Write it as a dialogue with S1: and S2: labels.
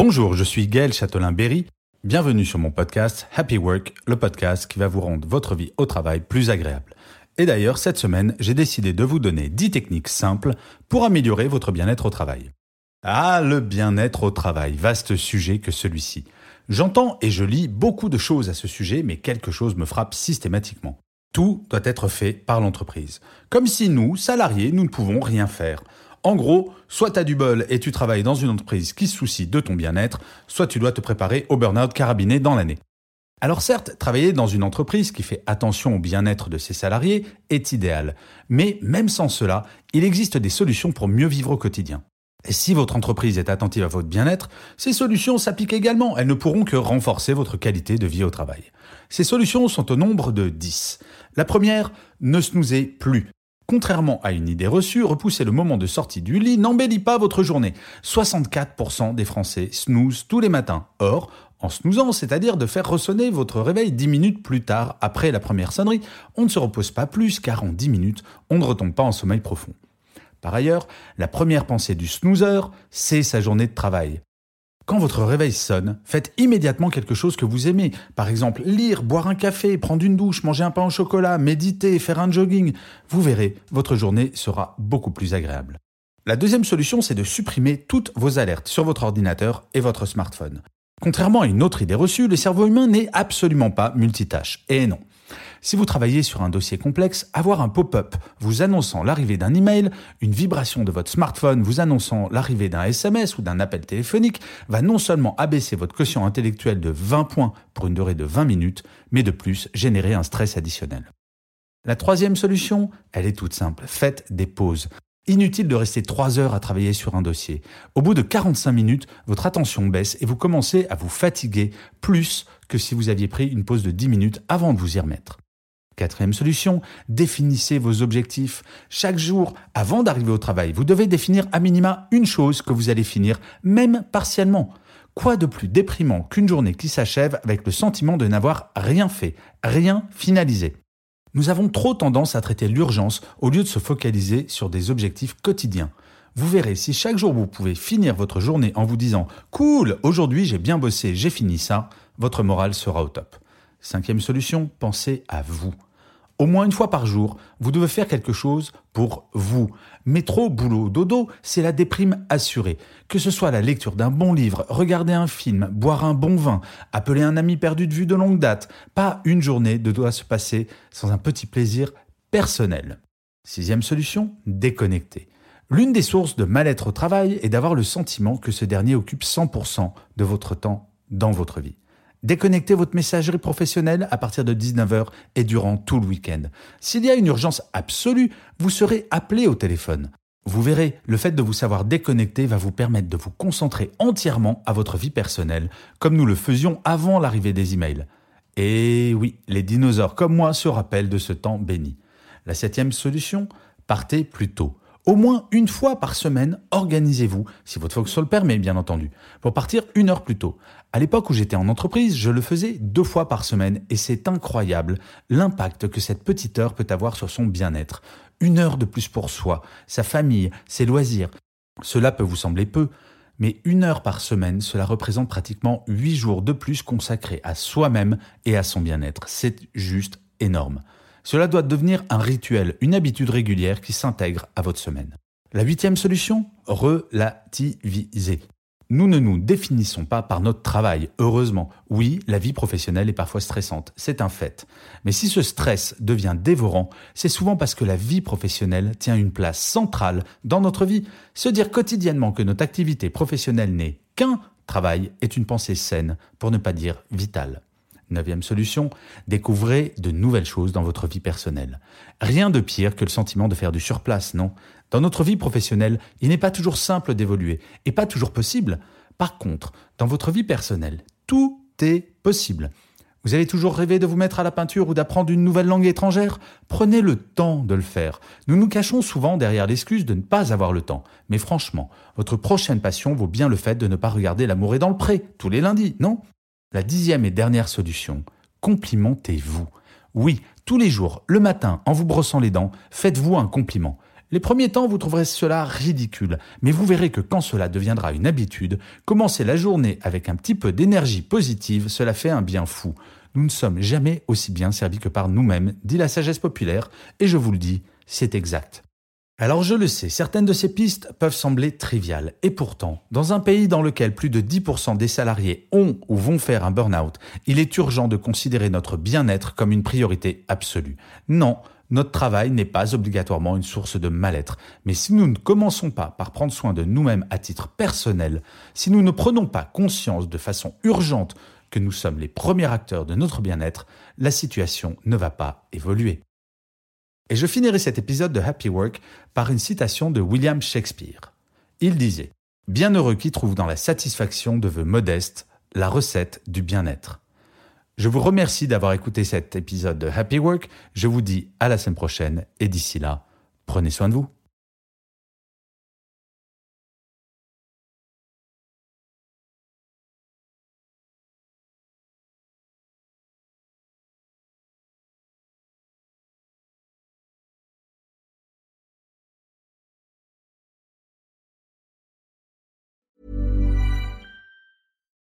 S1: Bonjour, je suis Gaël Châtelain-Berry. Bienvenue sur mon podcast Happy Work, le podcast qui va vous rendre votre vie au travail plus agréable. Et d'ailleurs, cette semaine, j'ai décidé de vous donner 10 techniques simples pour améliorer votre bien-être au travail. Ah, le bien-être au travail, vaste sujet que celui-ci. J'entends et je lis beaucoup de choses à ce sujet, mais quelque chose me frappe systématiquement. Tout doit être fait par l'entreprise. Comme si nous, salariés, nous ne pouvons rien faire. En gros, soit tu as du bol et tu travailles dans une entreprise qui se soucie de ton bien-être, soit tu dois te préparer au burn-out carabiné dans l'année. Alors certes, travailler dans une entreprise qui fait attention au bien-être de ses salariés est idéal, mais même sans cela, il existe des solutions pour mieux vivre au quotidien. Et si votre entreprise est attentive à votre bien-être, ces solutions s'appliquent également, elles ne pourront que renforcer votre qualité de vie au travail. Ces solutions sont au nombre de 10. La première, ne snoozez plus. Contrairement à une idée reçue, repousser le moment de sortie du lit n'embellit pas votre journée. 64% des Français snoozent tous les matins. Or, en snoozant, c'est-à-dire de faire ressonner votre réveil 10 minutes plus tard après la première sonnerie, on ne se repose pas plus car en 10 minutes, on ne retombe pas en sommeil profond. Par ailleurs, la première pensée du snoozer, c'est sa journée de travail. Quand votre réveil sonne, faites immédiatement quelque chose que vous aimez. Par exemple, lire, boire un café, prendre une douche, manger un pain au chocolat, méditer, faire un jogging. Vous verrez, votre journée sera beaucoup plus agréable. La deuxième solution, c'est de supprimer toutes vos alertes sur votre ordinateur et votre smartphone. Contrairement à une autre idée reçue, le cerveau humain n'est absolument pas multitâche. Et non. Si vous travaillez sur un dossier complexe, avoir un pop-up vous annonçant l'arrivée d'un email, une vibration de votre smartphone vous annonçant l'arrivée d'un SMS ou d'un appel téléphonique va non seulement abaisser votre quotient intellectuel de 20 points pour une durée de 20 minutes, mais de plus générer un stress additionnel. La troisième solution, elle est toute simple. Faites des pauses. Inutile de rester 3 heures à travailler sur un dossier. Au bout de 45 minutes, votre attention baisse et vous commencez à vous fatiguer plus que si vous aviez pris une pause de 10 minutes avant de vous y remettre. Quatrième solution, définissez vos objectifs. Chaque jour, avant d'arriver au travail, vous devez définir à minima une chose que vous allez finir, même partiellement. Quoi de plus déprimant qu'une journée qui s'achève avec le sentiment de n'avoir rien fait, rien finalisé? Nous avons trop tendance à traiter l'urgence au lieu de se focaliser sur des objectifs quotidiens. Vous verrez, si chaque jour vous pouvez finir votre journée en vous disant Cool, aujourd'hui j'ai bien bossé, j'ai fini ça, votre morale sera au top. Cinquième solution, pensez à vous. Au moins une fois par jour, vous devez faire quelque chose pour vous. Métro, boulot, dodo, c'est la déprime assurée. Que ce soit la lecture d'un bon livre, regarder un film, boire un bon vin, appeler un ami perdu de vue de longue date, pas une journée ne doit se passer sans un petit plaisir personnel. Sixième solution, déconnecter. L'une des sources de mal-être au travail est d'avoir le sentiment que ce dernier occupe 100% de votre temps dans votre vie. Déconnectez votre messagerie professionnelle à partir de 19h et durant tout le week-end. S'il y a une urgence absolue, vous serez appelé au téléphone. Vous verrez, le fait de vous savoir déconnecter va vous permettre de vous concentrer entièrement à votre vie personnelle, comme nous le faisions avant l'arrivée des emails. Et oui, les dinosaures comme moi se rappellent de ce temps béni. La septième solution, partez plus tôt. Au moins une fois par semaine, organisez-vous, si votre fonction le permet bien entendu, pour partir une heure plus tôt. À l'époque où j'étais en entreprise, je le faisais deux fois par semaine et c'est incroyable l'impact que cette petite heure peut avoir sur son bien-être. Une heure de plus pour soi, sa famille, ses loisirs. Cela peut vous sembler peu, mais une heure par semaine, cela représente pratiquement huit jours de plus consacrés à soi-même et à son bien-être. C'est juste énorme. Cela doit devenir un rituel, une habitude régulière qui s'intègre à votre semaine. La huitième solution, relativiser. Nous ne nous définissons pas par notre travail, heureusement. Oui, la vie professionnelle est parfois stressante, c'est un fait. Mais si ce stress devient dévorant, c'est souvent parce que la vie professionnelle tient une place centrale dans notre vie. Se dire quotidiennement que notre activité professionnelle n'est qu'un travail est une pensée saine, pour ne pas dire vitale. Neuvième solution, découvrez de nouvelles choses dans votre vie personnelle. Rien de pire que le sentiment de faire du surplace, non? Dans notre vie professionnelle, il n'est pas toujours simple d'évoluer et pas toujours possible. Par contre, dans votre vie personnelle, tout est possible. Vous avez toujours rêvé de vous mettre à la peinture ou d'apprendre une nouvelle langue étrangère? Prenez le temps de le faire. Nous nous cachons souvent derrière l'excuse de ne pas avoir le temps. Mais franchement, votre prochaine passion vaut bien le fait de ne pas regarder l'amour est dans le pré tous les lundis, non? La dixième et dernière solution, complimentez-vous. Oui, tous les jours, le matin, en vous brossant les dents, faites-vous un compliment. Les premiers temps, vous trouverez cela ridicule, mais vous verrez que quand cela deviendra une habitude, commencer la journée avec un petit peu d'énergie positive, cela fait un bien fou. Nous ne sommes jamais aussi bien servis que par nous-mêmes, dit la sagesse populaire, et je vous le dis, c'est exact. Alors je le sais, certaines de ces pistes peuvent sembler triviales. Et pourtant, dans un pays dans lequel plus de 10% des salariés ont ou vont faire un burn-out, il est urgent de considérer notre bien-être comme une priorité absolue. Non, notre travail n'est pas obligatoirement une source de mal-être. Mais si nous ne commençons pas par prendre soin de nous-mêmes à titre personnel, si nous ne prenons pas conscience de façon urgente que nous sommes les premiers acteurs de notre bien-être, la situation ne va pas évoluer. Et je finirai cet épisode de Happy Work par une citation de William Shakespeare. Il disait Bienheureux qui trouve dans la satisfaction de vœux modestes la recette du bien-être. Je vous remercie d'avoir écouté cet épisode de Happy Work. Je vous dis à la semaine prochaine et d'ici là, prenez soin de vous.